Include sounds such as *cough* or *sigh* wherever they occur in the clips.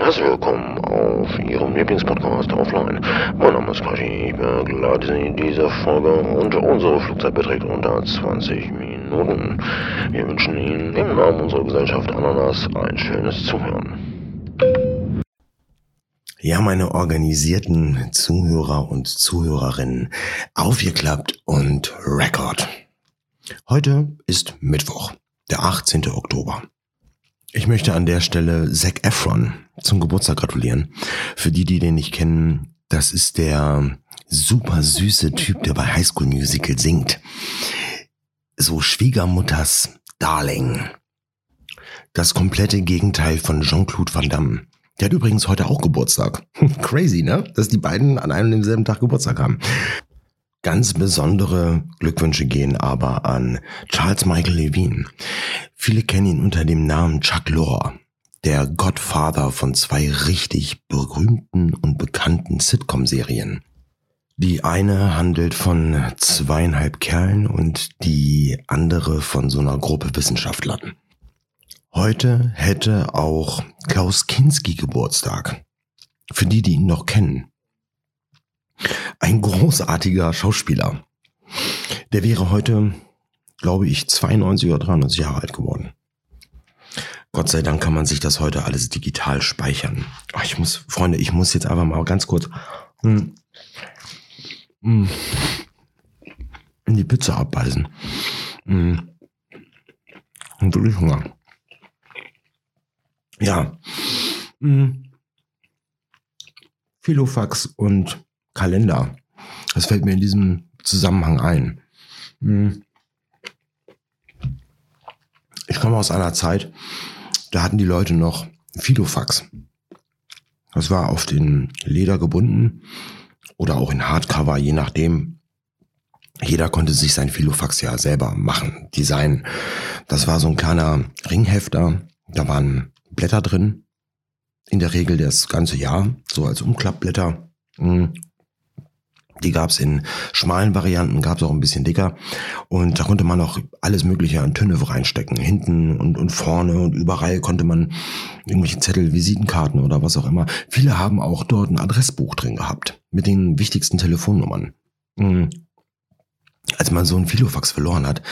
Herzlich willkommen auf Ihrem Lieblingspodcast Offline. Mein Name ist Quashi, ich begleite Sie in dieser Folge und unsere Flugzeit beträgt unter 20 Minuten. Wir wünschen Ihnen im Namen unserer Gesellschaft Ananas ein schönes Zuhören. Ja, meine organisierten Zuhörer und Zuhörerinnen, aufgeklappt und Record. Heute ist Mittwoch, der 18. Oktober. Ich möchte an der Stelle Zac Efron zum Geburtstag gratulieren. Für die, die den nicht kennen, das ist der super süße Typ, der bei High School Musical singt. So Schwiegermutters Darling. Das komplette Gegenteil von Jean-Claude Van Damme. Der hat übrigens heute auch Geburtstag. *laughs* Crazy, ne? Dass die beiden an einem und demselben Tag Geburtstag haben. Ganz besondere Glückwünsche gehen aber an Charles Michael Levine. Viele kennen ihn unter dem Namen Chuck Lorre, der Godfather von zwei richtig berühmten und bekannten Sitcom-Serien. Die eine handelt von zweieinhalb Kerlen und die andere von so einer Gruppe Wissenschaftlern. Heute hätte auch Klaus Kinski Geburtstag. Für die, die ihn noch kennen. Ein großartiger Schauspieler. Der wäre heute, glaube ich, 92 oder 93 Jahre alt geworden. Gott sei Dank kann man sich das heute alles digital speichern. Ach, ich muss, Freunde, ich muss jetzt einfach mal ganz kurz hm, hm, in die Pizza abbeißen. Hm, und wirklich Hunger. Ja. Hm. Filofax und Kalender. Das fällt mir in diesem Zusammenhang ein. Hm. Ich komme aus einer Zeit, da hatten die Leute noch Filofax. Das war auf den Leder gebunden oder auch in Hardcover, je nachdem. Jeder konnte sich sein Filofax ja selber machen, designen. Das war so ein kleiner Ringhefter, da waren Blätter drin. In der Regel das ganze Jahr, so als Umklappblätter. Hm. Die gab's in schmalen Varianten, gab's auch ein bisschen dicker. Und da konnte man auch alles Mögliche an Tünne reinstecken. Hinten und, und vorne und überall konnte man irgendwelche Zettel, Visitenkarten oder was auch immer. Viele haben auch dort ein Adressbuch drin gehabt. Mit den wichtigsten Telefonnummern. Mhm. Als man so ein Filofax verloren hat,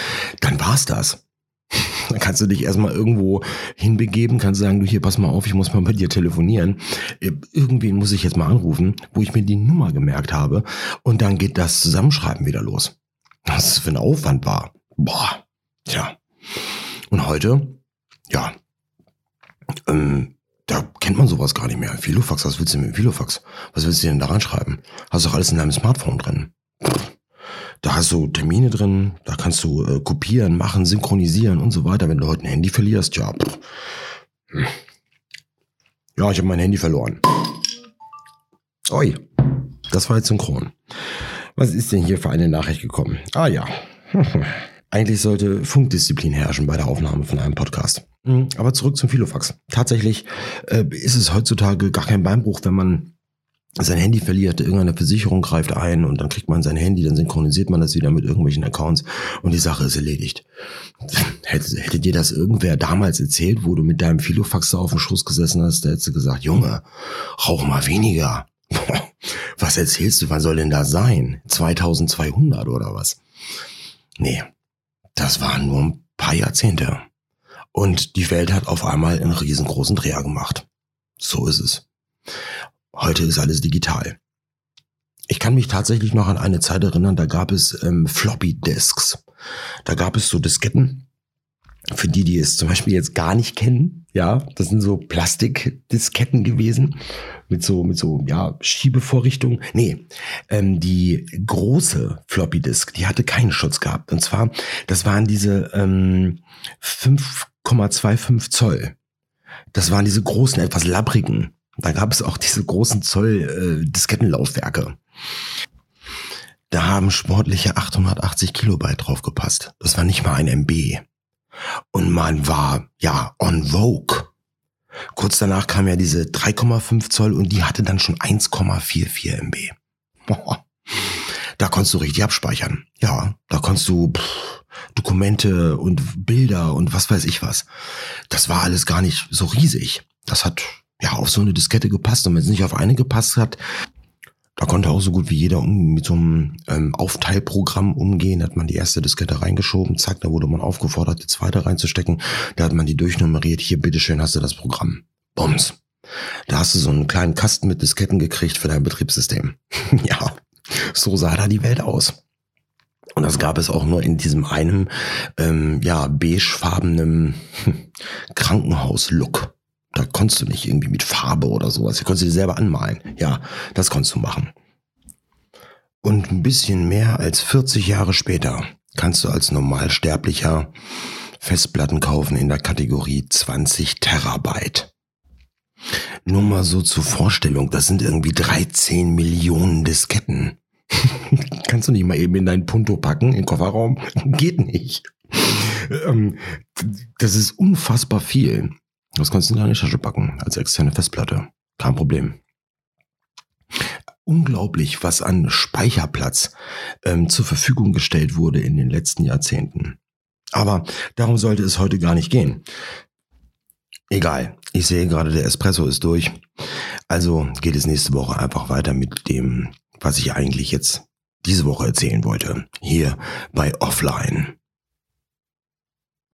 dann war's das. *laughs* Dann kannst du dich erstmal irgendwo hinbegeben, kannst sagen, du hier, pass mal auf, ich muss mal bei dir telefonieren. Äh, irgendwen muss ich jetzt mal anrufen, wo ich mir die Nummer gemerkt habe. Und dann geht das Zusammenschreiben wieder los. Was für ein Aufwand war. Boah, tja. Und heute, ja, ähm, da kennt man sowas gar nicht mehr. Filofax, was willst du mit Filofax? Was willst du denn da reinschreiben? Hast du doch alles in deinem Smartphone drin. Pff. Da hast du Termine drin, da kannst du äh, kopieren, machen, synchronisieren und so weiter. Wenn du heute ein Handy verlierst, ja. Pff. Hm. Ja, ich habe mein Handy verloren. Oi, das war jetzt synchron. Was ist denn hier für eine Nachricht gekommen? Ah ja. *laughs* Eigentlich sollte Funkdisziplin herrschen bei der Aufnahme von einem Podcast. Hm, aber zurück zum Filofax. Tatsächlich äh, ist es heutzutage gar kein Beinbruch, wenn man sein Handy verliert, irgendeine Versicherung greift ein und dann kriegt man sein Handy, dann synchronisiert man das wieder mit irgendwelchen Accounts und die Sache ist erledigt. *laughs* Hätte, hätte dir das irgendwer damals erzählt, wo du mit deinem Filofax da auf dem Schoß gesessen hast, da hättest du gesagt, Junge, rauch mal weniger. *laughs* Was erzählst du, wann soll denn da sein? 2200 oder was? Nee, das waren nur ein paar Jahrzehnte. Und die Welt hat auf einmal einen riesengroßen Dreher gemacht. So ist es. Heute ist alles digital. Ich kann mich tatsächlich noch an eine Zeit erinnern, da gab es ähm, Floppy Disks. Da gab es so Disketten. Für die, die es zum Beispiel jetzt gar nicht kennen, ja, das sind so Plastikdisketten gewesen mit so mit so ja Schiebevorrichtungen. Nee, ähm, die große Floppy Disk, die hatte keinen Schutz gehabt. Und zwar, das waren diese ähm, 5,25 Zoll. Das waren diese großen, etwas labbrigen da gab es auch diese großen Zoll-Diskettenlaufwerke. Äh, da haben sportliche 880 Kilobyte drauf gepasst. Das war nicht mal ein MB. Und man war, ja, on Vogue. Kurz danach kam ja diese 3,5 Zoll und die hatte dann schon 1,44 MB. Da konntest du richtig abspeichern. Ja, da konntest du pff, Dokumente und Bilder und was weiß ich was. Das war alles gar nicht so riesig. Das hat ja auf so eine Diskette gepasst. Und wenn es nicht auf eine gepasst hat, da konnte auch so gut wie jeder um, mit so einem ähm, Aufteilprogramm umgehen. Da hat man die erste Diskette reingeschoben, zack, da wurde man aufgefordert, die zweite reinzustecken. Da hat man die durchnummeriert. Hier, bitteschön, hast du das Programm. Bums. Da hast du so einen kleinen Kasten mit Disketten gekriegt für dein Betriebssystem. *laughs* ja, so sah da die Welt aus. Und das gab es auch nur in diesem einen, ähm, ja, beigefarbenen *laughs* Krankenhaus-Look. Da konntest du nicht irgendwie mit Farbe oder sowas. Da konntest du dir selber anmalen. Ja, das konntest du machen. Und ein bisschen mehr als 40 Jahre später kannst du als Normalsterblicher Festplatten kaufen in der Kategorie 20 Terabyte. Nur mal so zur Vorstellung, das sind irgendwie 13 Millionen Disketten. *laughs* Kannst du nicht mal eben in dein Punto packen, den Kofferraum? *laughs* Geht nicht. Ähm, das ist unfassbar viel. Das kannst du in deine Tasche packen, als externe Festplatte. Kein Problem. Unglaublich, was an Speicherplatz ähm, zur Verfügung gestellt wurde in den letzten Jahrzehnten. Aber darum sollte es heute gar nicht gehen. Egal, ich sehe gerade, der Espresso ist durch. Also geht es nächste Woche einfach weiter mit dem, was ich eigentlich jetzt diese Woche erzählen wollte. Hier bei Offline.